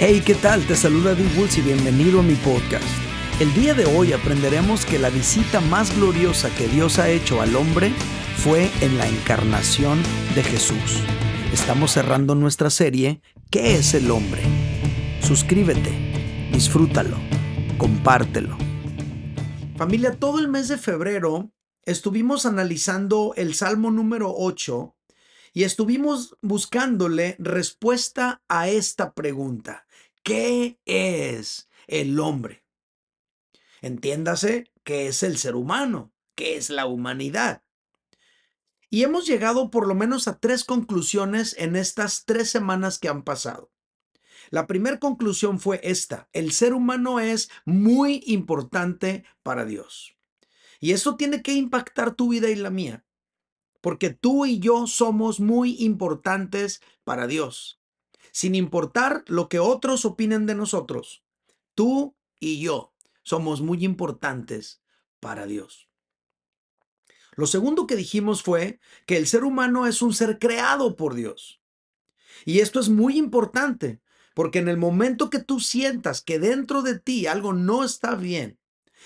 Hey, ¿qué tal? Te saluda Dee Woods y bienvenido a mi podcast. El día de hoy aprenderemos que la visita más gloriosa que Dios ha hecho al hombre fue en la encarnación de Jesús. Estamos cerrando nuestra serie ¿Qué es el hombre? Suscríbete, disfrútalo, compártelo. Familia, todo el mes de febrero estuvimos analizando el Salmo número 8 y estuvimos buscándole respuesta a esta pregunta. ¿Qué es el hombre? Entiéndase qué es el ser humano, qué es la humanidad. Y hemos llegado por lo menos a tres conclusiones en estas tres semanas que han pasado. La primera conclusión fue esta, el ser humano es muy importante para Dios. Y eso tiene que impactar tu vida y la mía, porque tú y yo somos muy importantes para Dios sin importar lo que otros opinen de nosotros. Tú y yo somos muy importantes para Dios. Lo segundo que dijimos fue que el ser humano es un ser creado por Dios. Y esto es muy importante, porque en el momento que tú sientas que dentro de ti algo no está bien,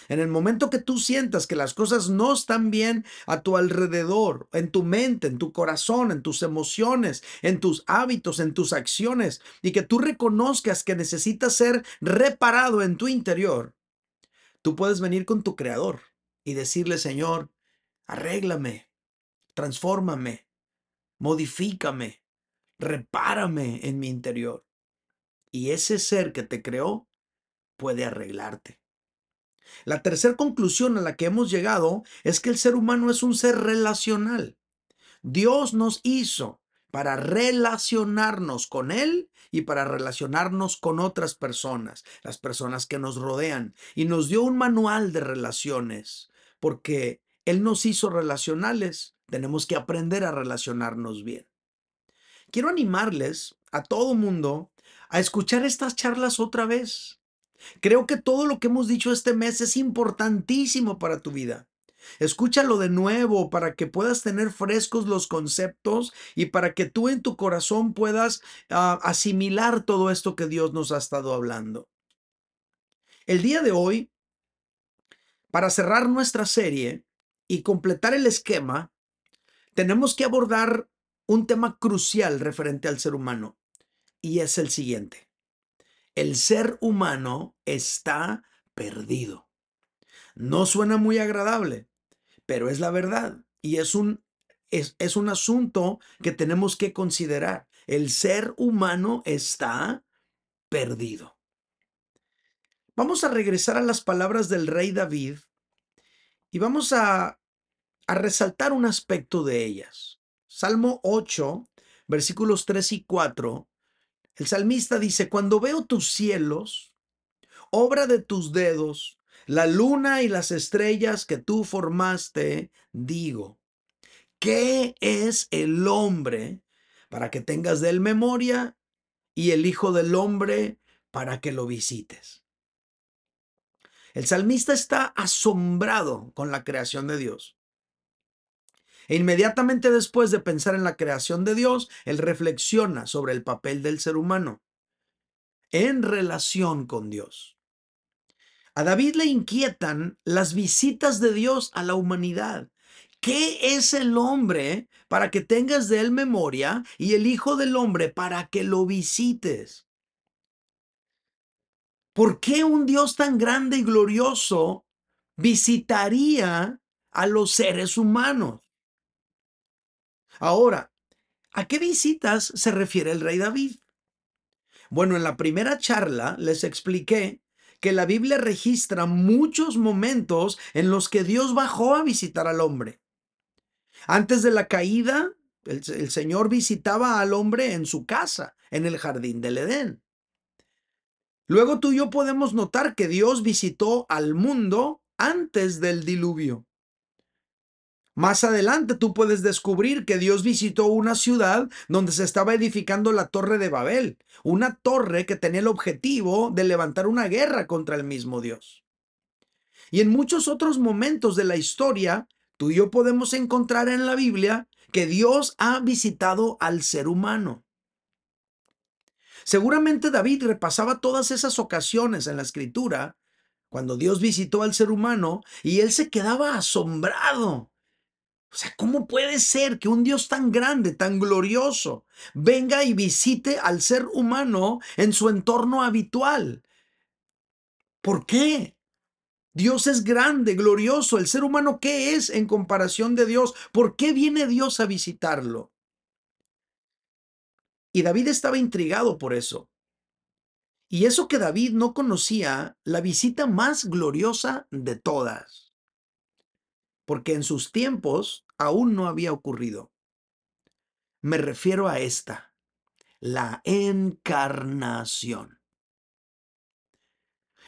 en el momento que tú sientas que las cosas no están bien a tu alrededor, en tu mente, en tu corazón, en tus emociones, en tus hábitos, en tus acciones, y que tú reconozcas que necesitas ser reparado en tu interior, tú puedes venir con tu creador y decirle, Señor, arréglame, transfórmame, modifícame, repárame en mi interior. Y ese ser que te creó puede arreglarte. La tercera conclusión a la que hemos llegado es que el ser humano es un ser relacional. Dios nos hizo para relacionarnos con Él y para relacionarnos con otras personas, las personas que nos rodean. Y nos dio un manual de relaciones, porque Él nos hizo relacionales. Tenemos que aprender a relacionarnos bien. Quiero animarles a todo mundo a escuchar estas charlas otra vez. Creo que todo lo que hemos dicho este mes es importantísimo para tu vida. Escúchalo de nuevo para que puedas tener frescos los conceptos y para que tú en tu corazón puedas ah, asimilar todo esto que Dios nos ha estado hablando. El día de hoy, para cerrar nuestra serie y completar el esquema, tenemos que abordar un tema crucial referente al ser humano y es el siguiente el ser humano está perdido. No suena muy agradable, pero es la verdad y es un, es, un asunto que tenemos que considerar. El ser humano está perdido. Vamos a regresar a las palabras del rey David y vamos a, a resaltar un aspecto de ellas. Salmo 8, versículos 3 y 4 el salmista dice, cuando veo tus cielos, obra de tus dedos, la luna y las estrellas que tú formaste, digo, ¿qué es el hombre para que tengas de él memoria y el Hijo del Hombre para que lo visites? El salmista está asombrado con la creación de Dios. E inmediatamente después de pensar en la creación de Dios, él reflexiona sobre el papel del ser humano en relación con Dios. A David le inquietan las visitas de Dios a la humanidad. ¿Qué es el hombre para que tengas de él memoria y el Hijo del Hombre para que lo visites? ¿Por qué un Dios tan grande y glorioso visitaría a los seres humanos? Ahora, ¿a qué visitas se refiere el rey David? Bueno, en la primera charla les expliqué que la Biblia registra muchos momentos en los que Dios bajó a visitar al hombre. Antes de la caída, el, Señor visitaba al hombre en su casa, en el jardín del Edén. Luego tú y yo podemos notar que Dios visitó al mundo antes del diluvio. Más adelante tú puedes descubrir que Dios visitó una ciudad donde se estaba edificando la torre de Babel, una torre que tenía el objetivo de levantar una guerra contra el mismo Dios. Y en muchos otros momentos de la historia, tú y yo podemos encontrar en la Biblia que Dios ha visitado al ser humano. Seguramente David repasaba todas esas ocasiones en la escritura cuando Dios visitó al ser humano y él se quedaba asombrado. O sea, ¿cómo puede ser que un Dios tan grande, tan glorioso, venga y visite al ser humano en su entorno habitual? ¿Por qué? Dios es grande, glorioso. ¿El ser humano qué es en comparación de Dios? ¿Por qué viene Dios a visitarlo? Y David estaba intrigado por eso. Y eso que David no conocía, la visita más gloriosa de todas. Porque en sus tiempos aún no había ocurrido. Me refiero a esta, la encarnación.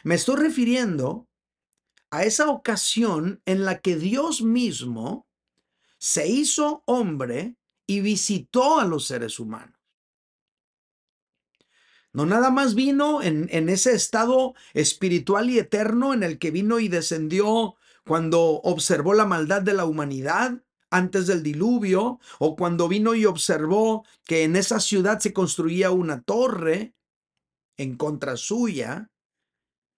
Me estoy refiriendo a esa ocasión en la que Dios mismo se hizo hombre y visitó a los seres humanos. No nada más vino en, en, ese estado espiritual y eterno en el que vino y descendió cuando observó la maldad de la humanidad antes del diluvio, o cuando vino y observó que en esa ciudad se construía una torre en contra suya,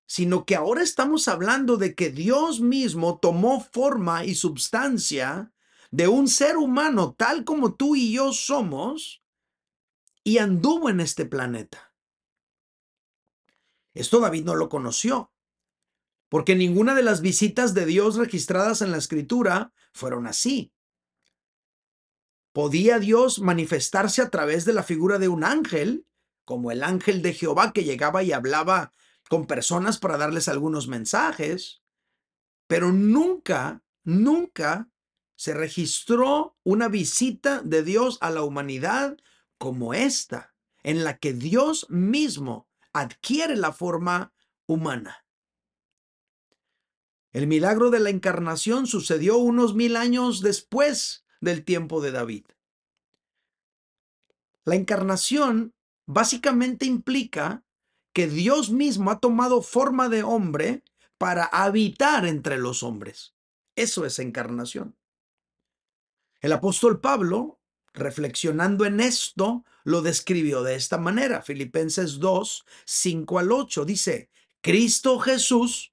sino que ahora estamos hablando de que Dios mismo tomó forma y substancia de un ser humano tal como tú y yo somos y anduvo en este planeta. Esto David no lo conoció, porque ninguna de las visitas de Dios registradas en la escritura fueron así. ¿Podía Dios manifestarse a través de la figura de un ángel, como el ángel de Jehová que llegaba y hablaba con personas para darles algunos mensajes? Pero nunca, nunca se registró una visita de Dios a la humanidad como esta, en la que Dios mismo adquiere la forma humana. El milagro de la encarnación sucedió unos mil años después del tiempo de David. La encarnación básicamente implica que Dios mismo ha tomado forma de hombre para habitar entre los hombres. Eso es encarnación. El apóstol Pablo, reflexionando en esto, lo describió de esta manera. Filipenses 2, 5 al 8 dice, Cristo Jesús,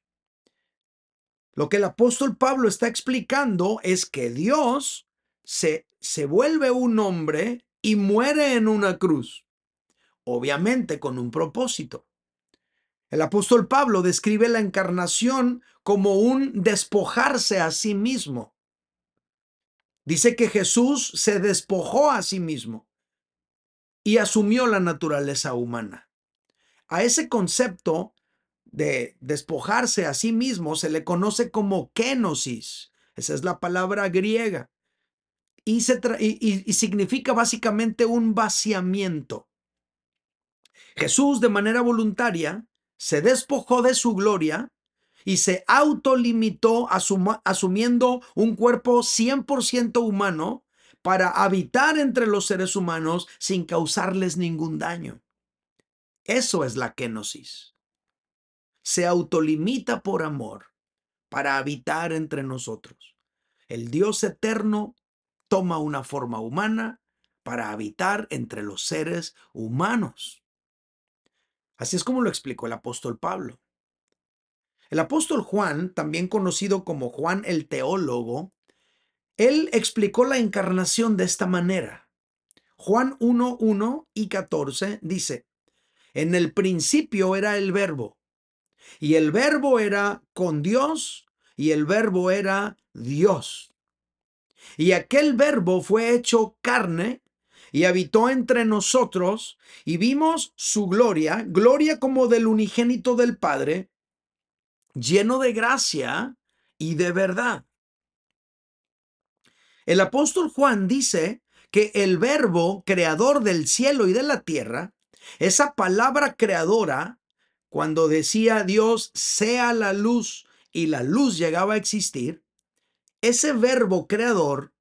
Lo que el apóstol Pablo está explicando es que Dios se, se vuelve un hombre y muere en una cruz, obviamente con un propósito. El apóstol Pablo describe la encarnación como un despojarse a sí mismo. Dice que Jesús se despojó a sí mismo y asumió la naturaleza humana. A ese concepto de despojarse a sí mismo se le conoce como kenosis. Esa es la palabra griega. Y, y significa básicamente un vaciamiento. Jesús de manera voluntaria se despojó de su gloria y se autolimitó asumiendo un cuerpo 100% humano para habitar entre los seres humanos sin causarles ningún daño. Eso es la kenosis. Se autolimita por amor para habitar entre nosotros. El Dios eterno toma una forma humana para habitar entre los seres humanos. Así es como lo explicó el apóstol Pablo. El apóstol Juan, también conocido como Juan el teólogo, él explicó la encarnación de esta manera. Juan 1, 1 y 14 dice, en el principio era el verbo, y el verbo era con Dios, y el verbo era Dios. Y aquel verbo fue hecho carne y habitó entre nosotros, y vimos su gloria, gloria como del unigénito del Padre, lleno de gracia y de verdad. El apóstol Juan dice que el verbo creador del cielo y de la tierra esa palabra creadora cuando decía Dios, sea la luz, y la luz llegaba a existir, ese verbo creador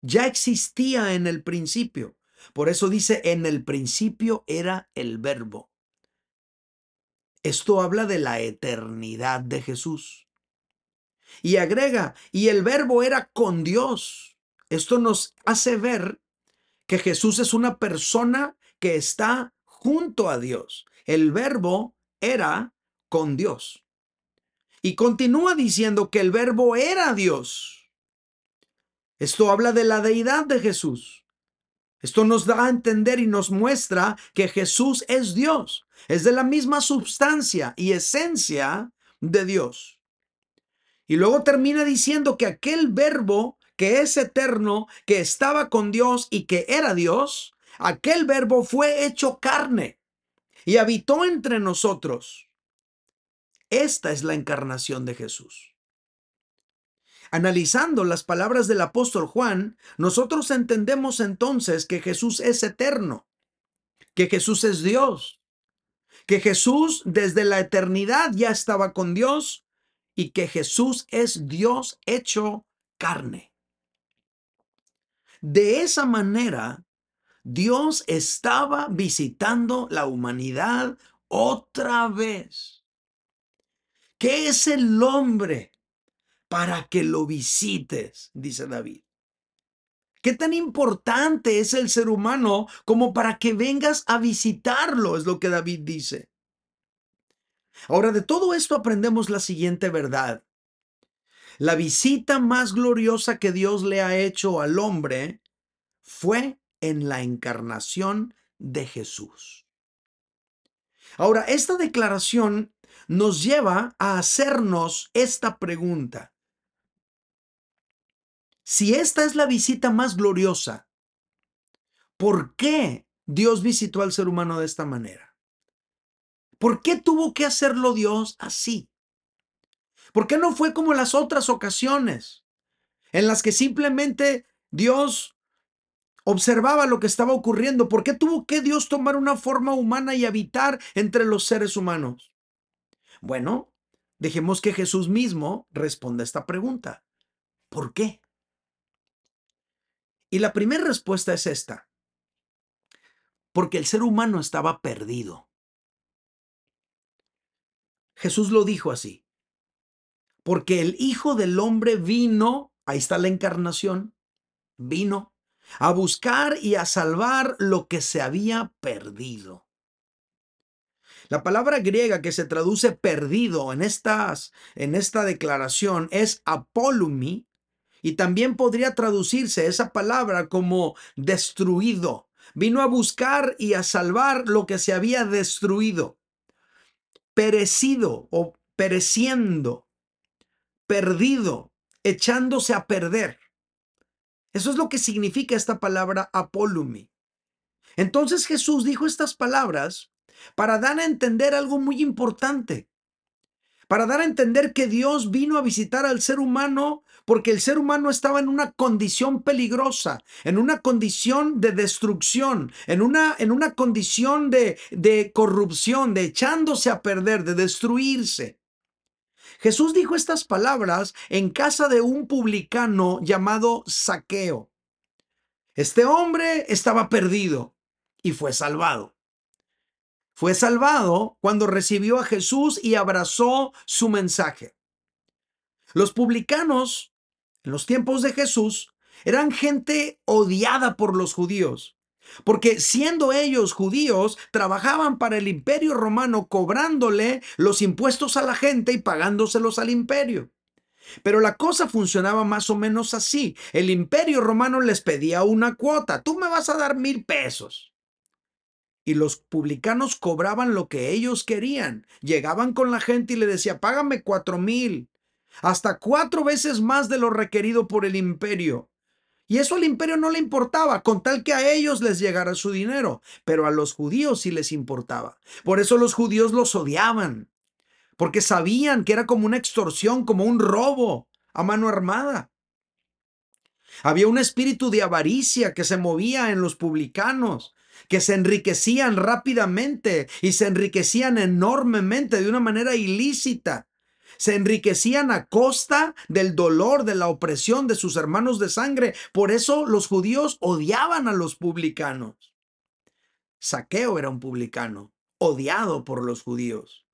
ya existía en el principio. Por eso dice, en el principio era el verbo. Esto habla de la eternidad de Jesús. Y agrega, y el verbo era con Dios. Esto nos hace ver que Jesús es una persona que está junto a Dios. El verbo era con Dios. Y continúa diciendo que el verbo era Dios. Esto habla de la deidad de Jesús. Esto nos da a entender y nos muestra que Jesús es Dios. Es de la misma sustancia y esencia de Dios. Y luego termina diciendo que aquel verbo que es eterno, que estaba con Dios y que era Dios, aquel verbo fue hecho carne y habitó entre nosotros. Esta es la encarnación de Jesús. Analizando las palabras del apóstol Juan, nosotros entendemos entonces que Jesús es eterno, que Jesús es Dios, que Jesús desde la eternidad ya estaba con Dios y que Jesús es Dios hecho carne. De esa manera, Dios estaba visitando la humanidad otra vez. ¿Qué es el hombre para que lo visites? Dice David. ¿Qué tan importante es el ser humano como para que vengas a visitarlo? Es lo que David dice. Ahora, de todo esto aprendemos la siguiente verdad. La visita más gloriosa que Dios le ha hecho al hombre fue en la encarnación de Jesús. Ahora, esta declaración nos lleva a hacernos esta pregunta. Si esta es la visita más gloriosa, ¿por qué Dios visitó al ser humano de esta manera? ¿Por qué tuvo que hacerlo Dios así? ¿Por qué no fue como las otras ocasiones en las que simplemente Dios observaba lo que estaba ocurriendo? ¿Por qué tuvo que Dios tomar una forma humana y habitar entre los seres humanos? Bueno, dejemos que Jesús mismo responda esta pregunta. ¿Por qué? Y la primera respuesta es esta. Porque el ser humano estaba perdido. Jesús lo dijo así. Porque el Hijo del Hombre vino, ahí está la encarnación, vino a buscar y a salvar lo que se había perdido. La palabra griega que se traduce perdido en, estas, en esta declaración es apolumi y también podría traducirse esa palabra como destruido. Vino a buscar y a salvar lo que se había destruido, perecido o pereciendo, perdido, echándose a perder. Eso es lo que significa esta palabra apolumi. Entonces Jesús dijo estas palabras para dar a entender algo muy importante, para dar a entender que Dios vino a visitar al ser humano porque el ser humano estaba en una condición peligrosa, en una condición de destrucción, en una, en una condición de, de corrupción, de echándose a perder, de destruirse. Jesús dijo estas palabras en casa de un publicano llamado Saqueo. Este hombre estaba perdido y fue salvado. Fue salvado cuando recibió a Jesús y abrazó su mensaje. Los publicanos, en los tiempos de Jesús, eran gente odiada por los judíos, porque siendo ellos judíos, trabajaban para el imperio romano cobrándole los impuestos a la gente y pagándoselos al imperio. Pero la cosa funcionaba más o menos así. El imperio romano les pedía una cuota. Tú me vas a dar mil pesos y los publicanos cobraban lo que ellos querían. Llegaban con la gente y le decía, págame cuatro mil, hasta cuatro veces más de lo requerido por el imperio. Y eso al imperio no le importaba, con tal que a ellos les llegara su dinero, pero a los judíos sí les importaba. Por eso los judíos los odiaban, porque sabían que era como una extorsión, como un robo a mano armada. Había un espíritu de avaricia que se movía en los publicanos que se enriquecían rápidamente y se enriquecían enormemente de una manera ilícita. Se enriquecían a costa del dolor, de la opresión de sus hermanos de sangre. Por eso los judíos odiaban a los publicanos. Saqueo era un publicano, odiado por los judíos.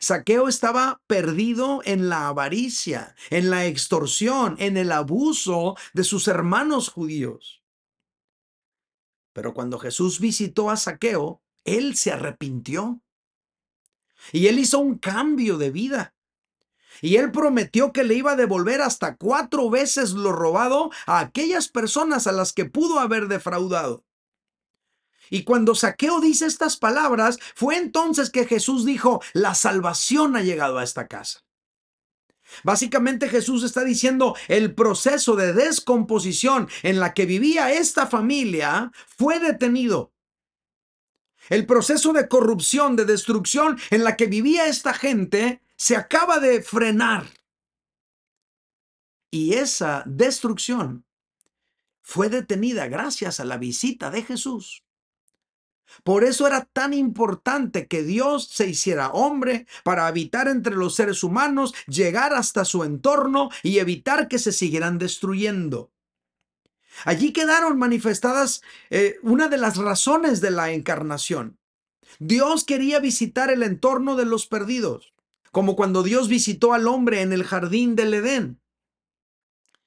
Saqueo estaba perdido en la avaricia, en la extorsión, en el abuso de sus hermanos judíos. Pero cuando Jesús visitó a Saqueo, él se arrepintió. Y él hizo un cambio de vida. Y él prometió que le iba a devolver hasta cuatro veces lo robado a aquellas personas a las que pudo haber defraudado. Y cuando Saqueo dice estas palabras, fue entonces que Jesús dijo, la salvación ha llegado a esta casa. Básicamente Jesús está diciendo, el proceso de descomposición en la que vivía esta familia fue detenido. El proceso de corrupción, de destrucción en la que vivía esta gente se acaba de frenar. Y esa destrucción fue detenida gracias a la visita de Jesús. Por eso era tan importante que Dios se hiciera hombre para habitar entre los seres humanos, llegar hasta su entorno y evitar que se siguieran destruyendo. Allí quedaron manifestadas eh, una de las razones de la encarnación. Dios quería visitar el entorno de los perdidos, como cuando Dios visitó al hombre en el jardín del Edén.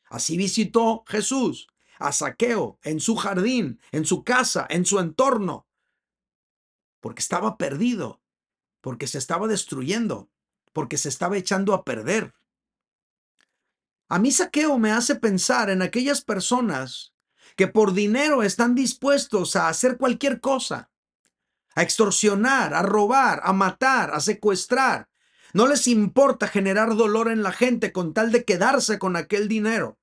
Así visitó Jesús a Saqueo en su jardín, en su casa, en su entorno porque estaba perdido, porque se estaba destruyendo, porque se estaba echando a perder. A mí saqueo me hace pensar en aquellas personas que por dinero están dispuestos a hacer cualquier cosa, a extorsionar, a robar, a matar, a secuestrar. No les importa generar dolor en la gente con tal de quedarse con aquel dinero.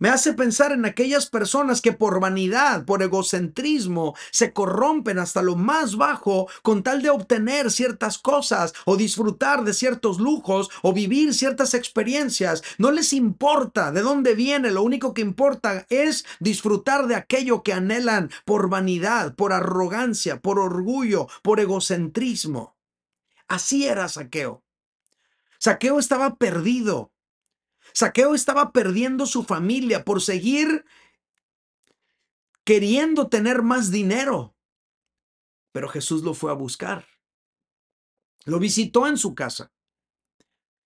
Me hace pensar en aquellas personas que por vanidad, por egocentrismo, se corrompen hasta lo más bajo con tal de obtener ciertas cosas o disfrutar de ciertos lujos o vivir ciertas experiencias. No les importa de dónde viene, lo único que importa es disfrutar de aquello que anhelan por vanidad, por arrogancia, por orgullo, por egocentrismo. Así era Saqueo. Saqueo estaba perdido. Saqueo estaba perdiendo su familia por seguir queriendo tener más dinero. Pero Jesús lo fue a buscar. Lo visitó en su casa.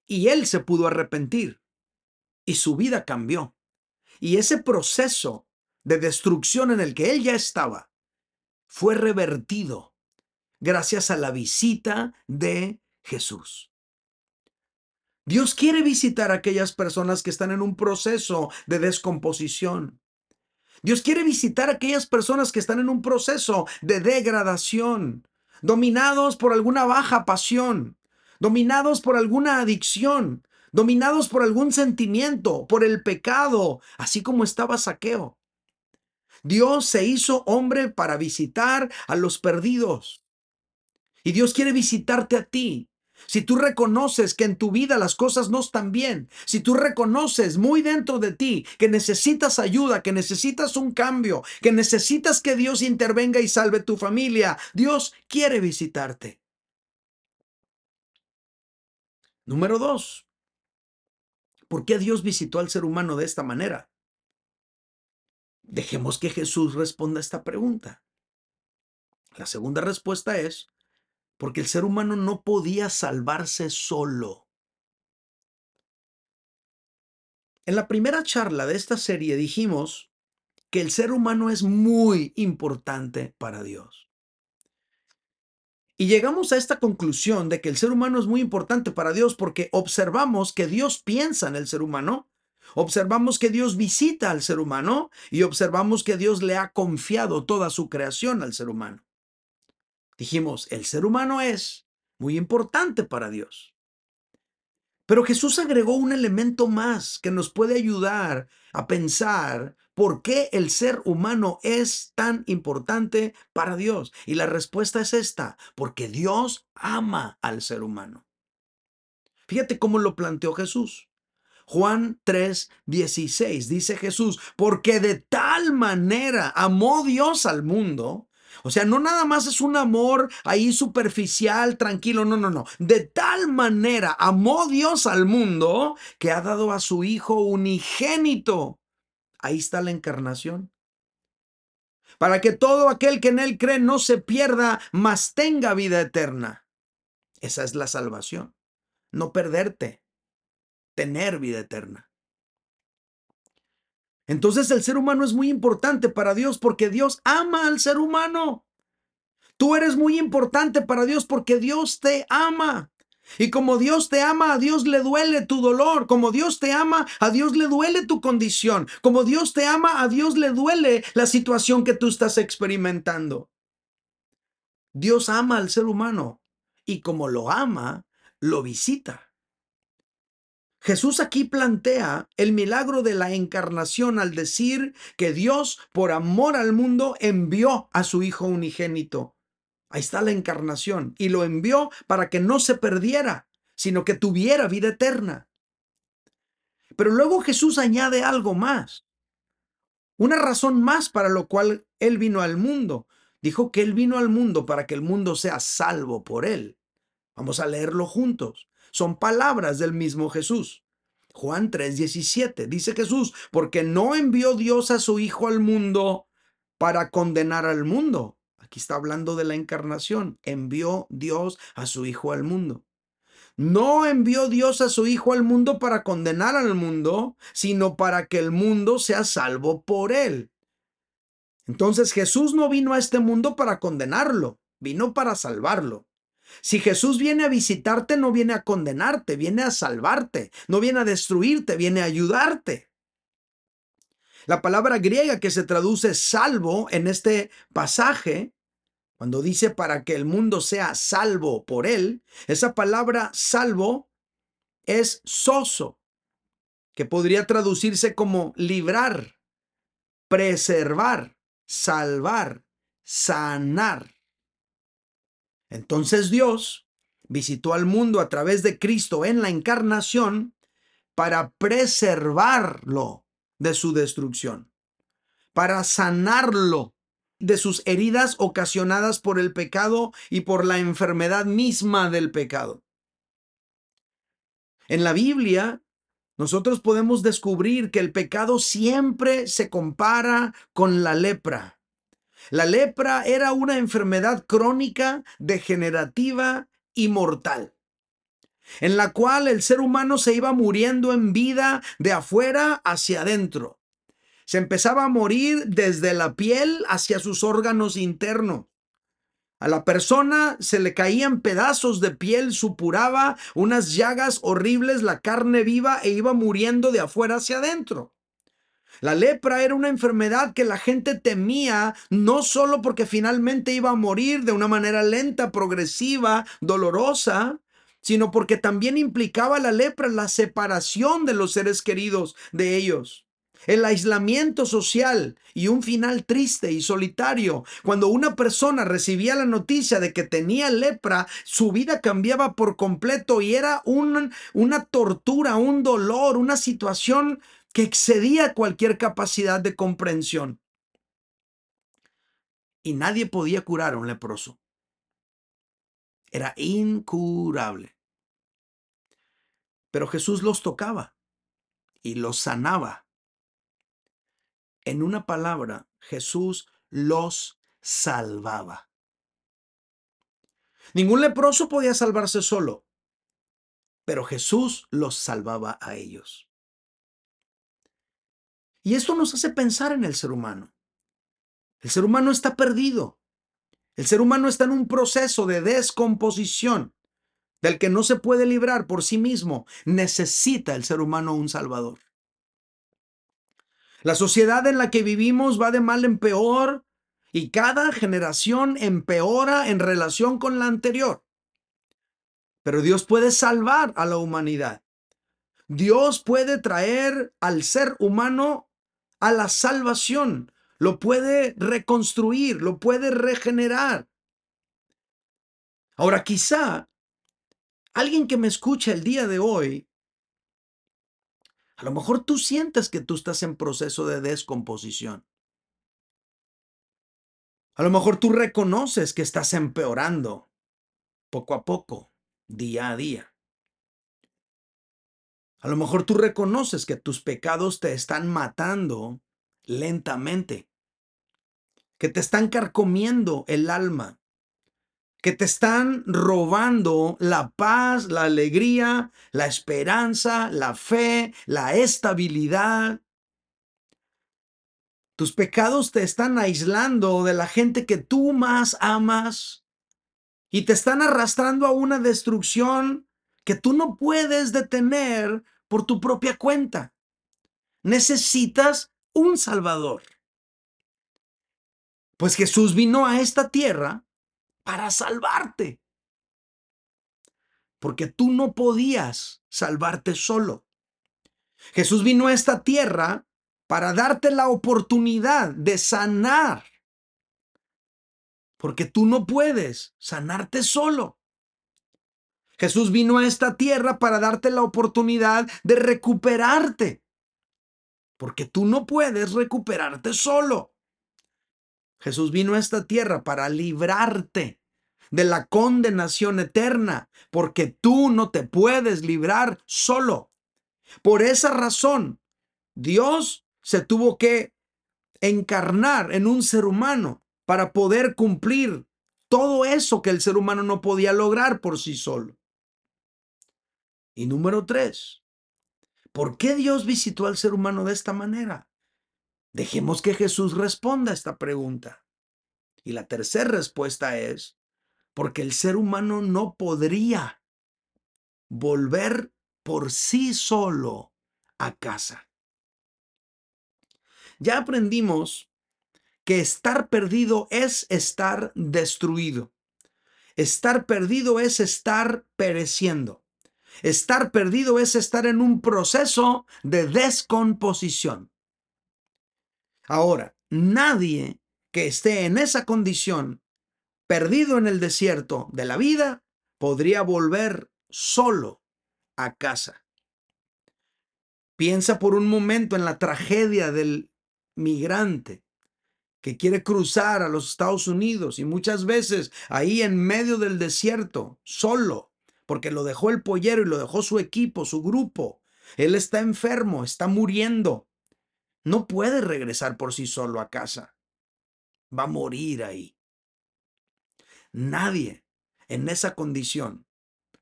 Y él se pudo arrepentir. Y su vida cambió. Y ese proceso de destrucción en el que él ya estaba fue revertido gracias a la visita de Jesús. Dios quiere visitar a aquellas personas que están en un proceso de descomposición. Dios quiere visitar a aquellas personas que están en un proceso de degradación, dominados por alguna baja pasión, dominados por alguna adicción, dominados por algún sentimiento, por el pecado, así como estaba Saqueo. Dios se hizo hombre para visitar a los perdidos. Y Dios quiere visitarte a ti si tú reconoces que en tu vida las cosas no están bien, si tú reconoces muy dentro de ti que necesitas ayuda, que necesitas un cambio, que necesitas que Dios intervenga y salve tu familia, Dios quiere visitarte. Número dos, ¿por qué Dios visitó al ser humano de esta manera? Dejemos que Jesús responda esta pregunta. La segunda respuesta es porque el ser humano no podía salvarse solo. En la primera charla de esta serie dijimos que el ser humano es muy importante para Dios. Y llegamos a esta conclusión de que el ser humano es muy importante para Dios porque observamos que Dios piensa en el ser humano, observamos que Dios visita al ser humano y observamos que Dios le ha confiado toda su creación al ser humano. Dijimos, el ser humano es muy importante para Dios. Pero Jesús agregó un elemento más que nos puede ayudar a pensar por qué el ser humano es tan importante para Dios. Y la respuesta es esta, porque Dios ama al ser humano. Fíjate cómo lo planteó Jesús. Juan 3, 16 dice Jesús, porque de tal manera amó Dios al mundo. O sea, no nada más es un amor ahí superficial, tranquilo, no, no, no. De tal manera amó Dios al mundo que ha dado a su Hijo unigénito. Ahí está la encarnación. Para que todo aquel que en Él cree no se pierda, mas tenga vida eterna. Esa es la salvación. No perderte, tener vida eterna. Entonces el ser humano es muy importante para Dios porque Dios ama al ser humano. Tú eres muy importante para Dios porque Dios te ama. Y como Dios te ama, a Dios le duele tu dolor. Como Dios te ama, a Dios le duele tu condición. Como Dios te ama, a Dios le duele la situación que tú estás experimentando. Dios ama al ser humano y como lo ama, lo visita. Jesús aquí plantea el milagro de la encarnación al decir que Dios, por amor al mundo, envió a su Hijo unigénito. Ahí está la encarnación y lo envió para que no se perdiera, sino que tuviera vida eterna. Pero luego Jesús añade algo más. Una razón más para lo cual Él vino al mundo. Dijo que Él vino al mundo para que el mundo sea salvo por Él. Vamos a leerlo juntos. Son palabras del mismo Jesús. Juan 3:17 dice Jesús, porque no envió Dios a su Hijo al mundo para condenar al mundo. Aquí está hablando de la encarnación. Envió Dios a su Hijo al mundo. No envió Dios a su Hijo al mundo para condenar al mundo, sino para que el mundo sea salvo por él. Entonces Jesús no vino a este mundo para condenarlo, vino para salvarlo. Si Jesús viene a visitarte, no viene a condenarte, viene a salvarte, no viene a destruirte, viene a ayudarte. La palabra griega que se traduce salvo en este pasaje, cuando dice para que el mundo sea salvo por él, esa palabra salvo es soso, que podría traducirse como librar, preservar, salvar, sanar. Entonces Dios visitó al mundo a través de Cristo en la encarnación para preservarlo de su destrucción, para sanarlo de sus heridas ocasionadas por el pecado y por la enfermedad misma del pecado. En la Biblia, nosotros podemos descubrir que el pecado siempre se compara con la lepra. La lepra era una enfermedad crónica, degenerativa y mortal, en la cual el ser humano se iba muriendo en vida de afuera hacia adentro. Se empezaba a morir desde la piel hacia sus órganos internos. A la persona se le caían pedazos de piel, supuraba unas llagas horribles, la carne viva e iba muriendo de afuera hacia adentro. La lepra era una enfermedad que la gente temía no solo porque finalmente iba a morir de una manera lenta, progresiva, dolorosa, sino porque también implicaba la lepra la separación de los seres queridos de ellos el aislamiento social y un final triste y solitario. Cuando una persona recibía la noticia de que tenía lepra, su vida cambiaba por completo y era una tortura, un dolor, una situación que excedía cualquier capacidad de comprensión. Y nadie podía curar a un leproso. Era incurable. Pero Jesús los tocaba y los sanaba. En una palabra, Jesús los salvaba. Ningún leproso podía salvarse solo, pero Jesús los salvaba a ellos. Y esto nos hace pensar en el ser humano. El ser humano está perdido. El ser humano está en un proceso de descomposición del que no se puede librar por sí mismo. Necesita el ser humano un salvador. La sociedad en la que vivimos va de mal en peor y cada generación empeora en relación con la anterior. Pero Dios puede salvar a la humanidad. Dios puede traer al ser humano a la salvación, lo puede reconstruir, lo puede regenerar. Ahora, quizá alguien que me escucha el día de hoy A lo mejor tú sientes que tú estás en proceso de descomposición. A lo mejor tú reconoces que estás empeorando poco a poco, día a día. A lo mejor tú reconoces que tus pecados te están matando lentamente, que te están carcomiendo el alma, que te están robando la paz, la alegría, la esperanza, la fe, la estabilidad. Tus pecados te están aislando de la gente que tú más amas y te están arrastrando a una destrucción que tú no puedes detener por tu propia cuenta. Necesitas un Salvador. Pues Jesús vino a esta tierra para salvarte. Porque tú no podías salvarte solo. Jesús vino a esta tierra para darte la oportunidad de sanar. Porque tú no puedes sanarte solo. Jesús vino a esta tierra para darte la oportunidad de recuperarte. Porque tú no puedes recuperarte solo. Jesús vino a esta tierra para librarte de la condenación eterna, porque tú no te puedes librar solo. Por esa razón, Dios se tuvo que encarnar en un ser humano para poder cumplir todo eso que el ser humano no podía lograr por sí solo. Y número tres, ¿por qué Dios visitó al ser humano de esta manera? Dejemos que Jesús responda a esta pregunta. Y la tercera respuesta es, porque el ser humano no podría volver por sí solo a casa. Ya aprendimos que estar perdido es estar destruido. Estar perdido es estar pereciendo. Estar perdido es estar en un proceso de descomposición. Ahora, nadie que esté en esa condición, perdido en el desierto de la vida, podría volver solo a casa. Piensa por un momento en la tragedia del migrante que quiere cruzar a los Estados Unidos y muchas veces ahí en medio del desierto, solo, porque lo dejó el pollero y lo dejó su equipo, su grupo. Él está enfermo, está muriendo no puede regresar por sí solo a casa. Va a morir ahí. Nadie en esa condición,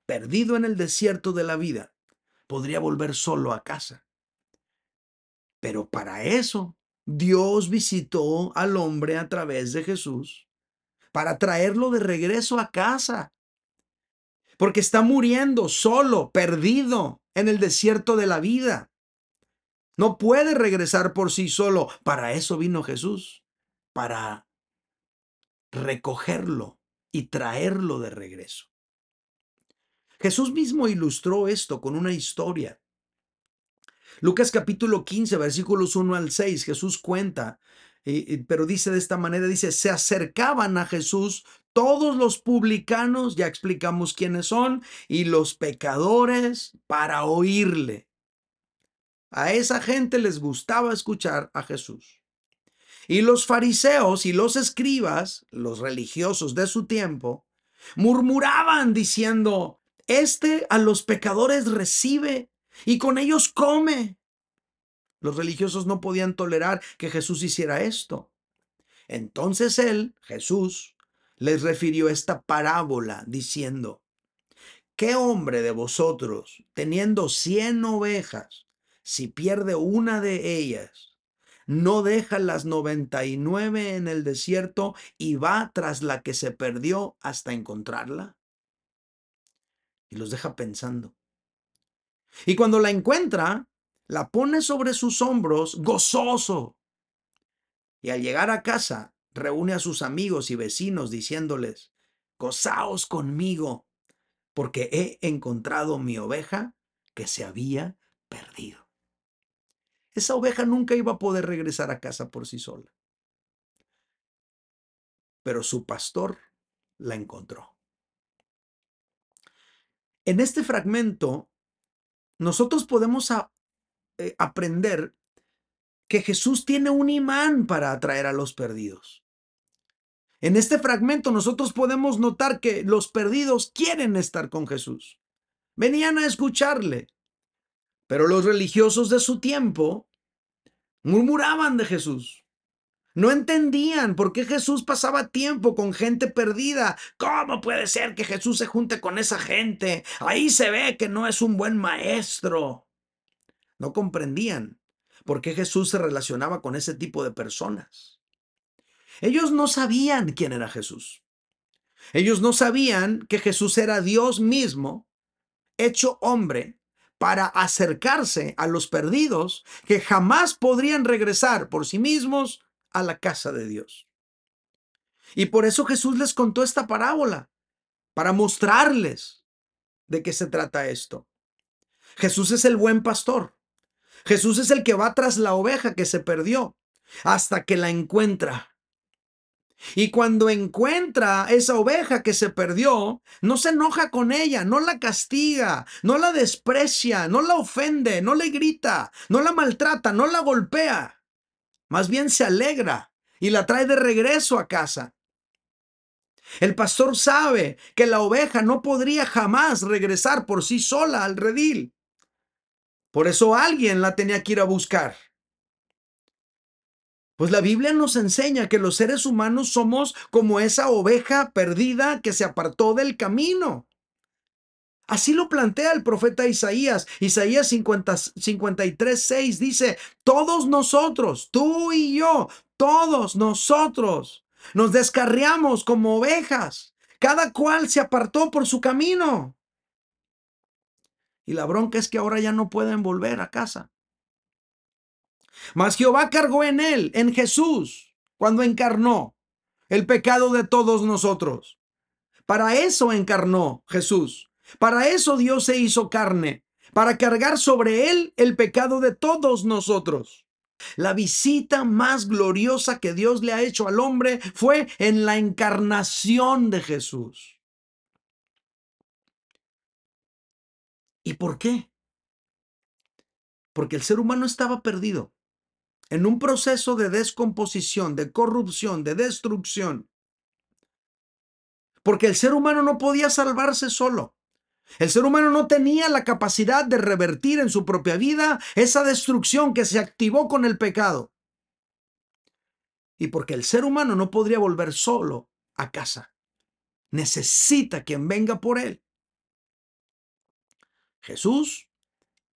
perdido en el desierto de la vida, podría volver solo a casa. Pero para eso, Dios visitó al hombre a través de Jesús, para traerlo de regreso a casa. Porque está muriendo solo, perdido en el desierto de la vida. No puede regresar por sí solo. Para eso vino Jesús, para recogerlo y traerlo de regreso. Jesús mismo ilustró esto con una historia. Lucas capítulo 15, versículos 1 al 6, Jesús cuenta, pero dice de esta manera, dice, se acercaban a Jesús todos los publicanos, ya explicamos quiénes son, y los pecadores para oírle. A esa gente les gustaba escuchar a Jesús. Y los fariseos y los escribas, los religiosos de su tiempo, murmuraban diciendo, este a los pecadores recibe y con ellos come. Los religiosos no podían tolerar que Jesús hiciera esto. Entonces él, Jesús, les refirió esta parábola diciendo, ¿qué hombre de vosotros, teniendo cien ovejas, si pierde una de ellas, no deja las 99 en el desierto y va tras la que se perdió hasta encontrarla? Y los deja pensando. Y cuando la encuentra, la pone sobre sus hombros gozoso. Y al llegar a casa, reúne a sus amigos y vecinos diciéndoles, gozaos conmigo, porque he encontrado mi oveja que se había perdido esa oveja nunca iba a poder regresar a casa por sí sola. Pero su pastor la encontró. En este fragmento, nosotros podemos eh, aprender que Jesús tiene un imán para atraer a los perdidos. En este fragmento nosotros podemos notar que los perdidos quieren estar con Jesús. Venían a escucharle. Pero los religiosos de su tiempo murmuraban de Jesús. No entendían por qué Jesús pasaba tiempo con gente perdida. ¿Cómo puede ser que Jesús se junte con esa gente? Ahí se ve que no es un buen maestro. No comprendían por qué Jesús se relacionaba con ese tipo de personas. Ellos no sabían quién era Jesús. Ellos no sabían que Jesús era Dios mismo, hecho hombre, para acercarse a los perdidos que jamás podrían regresar por sí mismos a la casa de Dios. Y por eso Jesús les contó esta parábola, para mostrarles de qué se trata esto. Jesús es el buen pastor. Jesús es el que va tras la oveja que se perdió hasta que la encuentra. Y cuando encuentra esa oveja que se perdió, no se enoja con ella, no la castiga, no la desprecia, no la ofende, no le grita, no la maltrata, no la golpea. Más bien se alegra y la trae de regreso a casa. El pastor sabe que la oveja no podría jamás regresar por sí sola al redil. Por eso alguien la tenía que ir a buscar. Pues la Biblia nos enseña que los seres humanos somos como esa oveja perdida que se apartó del camino. Así lo plantea el profeta Isaías. Isaías 53, 6 dice, todos nosotros, tú y yo, todos nosotros, nos descarriamos como ovejas. Cada cual se apartó por su camino. Y la bronca es que ahora ya no pueden volver a casa. Mas Jehová cargó en él, en Jesús, cuando encarnó el pecado de todos nosotros. Para eso encarnó Jesús. Para eso Dios se hizo carne, para cargar sobre él el pecado de todos nosotros. La visita más gloriosa que Dios le ha hecho al hombre fue en la encarnación de Jesús. ¿Y por qué? Porque el ser humano estaba perdido en un proceso de descomposición, de corrupción, de destrucción. Porque el ser humano no podía salvarse solo. El ser humano no tenía la capacidad de revertir en su propia vida esa destrucción que se activó con el pecado. Y porque el ser humano no podría volver solo a casa. Necesita quien venga por él. Jesús,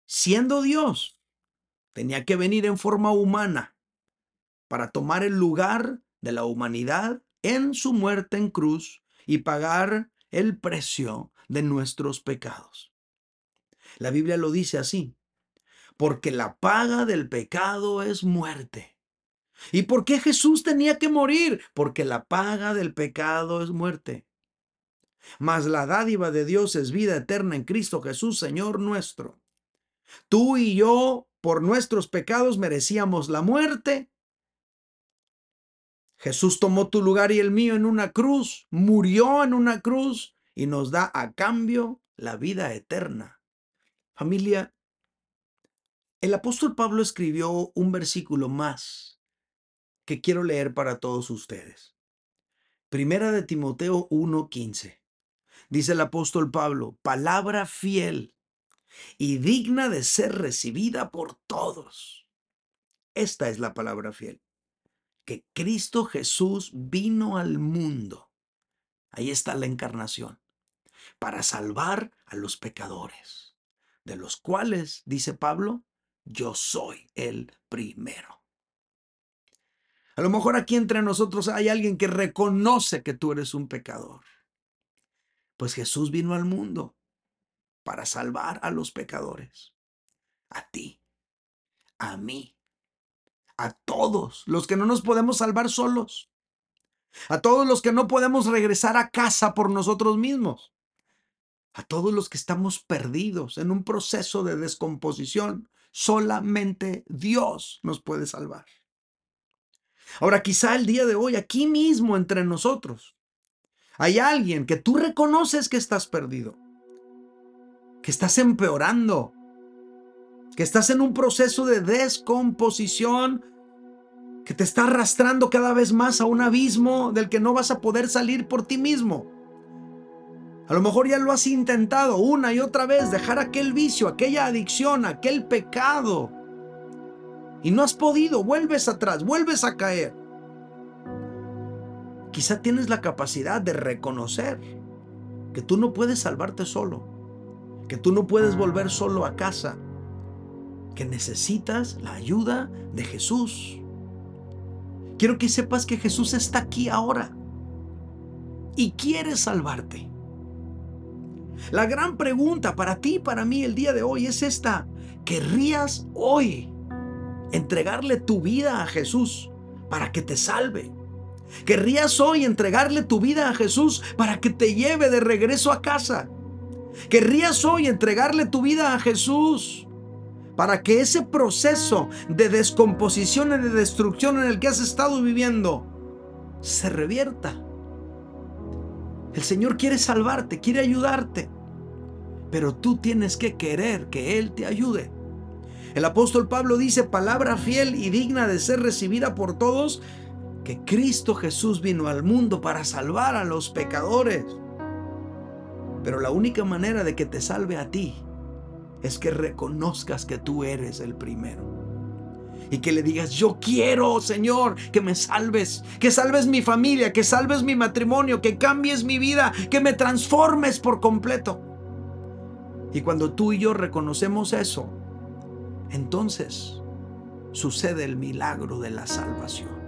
siendo Dios, tenía que venir en forma humana para tomar el lugar de la humanidad en su muerte en cruz y pagar el precio de nuestros pecados. La Biblia lo dice así, porque la paga del pecado es muerte. ¿Y por qué Jesús tenía que morir? Porque la paga del pecado es muerte. Mas la dádiva de Dios es vida eterna en Cristo Jesús, Señor nuestro. Tú y yo por nuestros pecados merecíamos la muerte. Jesús tomó tu lugar y el mío en una cruz, murió en una cruz y nos da a cambio la vida eterna. Familia, el apóstol Pablo escribió un versículo más que quiero leer para todos ustedes. Primera de Timoteo 1:15. Dice el apóstol Pablo, palabra fiel y digna de ser recibida por todos. Esta es la palabra fiel. Que Cristo Jesús vino al mundo. Ahí está la encarnación. Para salvar a los pecadores, de los cuales, dice Pablo, yo soy el primero. A lo mejor aquí entre nosotros hay alguien que reconoce que tú eres un pecador. Pues Jesús vino al mundo para salvar a los pecadores. A ti, a mí, a todos los que no nos podemos salvar solos. A todos los que no podemos regresar a casa por nosotros mismos. A todos los que estamos perdidos en un proceso de descomposición. Solamente Dios nos puede salvar. Ahora, quizá el día de hoy, aquí mismo entre nosotros, hay alguien que tú reconoces que estás perdido que estás empeorando, que estás en un proceso de descomposición que te está arrastrando cada vez más a un abismo del que no vas a poder salir por ti mismo. A lo mejor ya lo has intentado una y otra vez, dejar aquel vicio, aquella adicción, aquel pecado. Y no has podido, vuelves atrás, vuelves a caer. Quizá tienes la capacidad de reconocer que tú no puedes salvarte solo, que tú no puedes volver solo a casa, que necesitas la ayuda de Jesús. Quiero que sepas que Jesús está aquí ahora y quiere salvarte. La gran pregunta para ti y para mí el día de hoy es esta. ¿Querrías hoy entregarle tu vida a Jesús para que te salve? ¿Querrías hoy entregarle tu vida a Jesús para que te lleve de regreso a casa? ¿Querrías hoy entregarle tu vida a Jesús para que ese proceso de descomposición y de destrucción en el que has estado viviendo se revierta? El Señor quiere salvarte, quiere ayudarte, pero tú tienes que querer que Él te ayude. El apóstol Pablo dice, palabra fiel y digna de ser recibida por todos, que Cristo Jesús vino al mundo para salvar a los pecadores. Pero la única manera de que te salve a ti es que reconozcas que tú eres el primero. Y que le digas, yo quiero, Señor, que me salves, que salves mi familia, que salves mi matrimonio, que cambies mi vida, que me transformes por completo. Y cuando tú y yo reconocemos eso, entonces sucede el milagro de la salvación.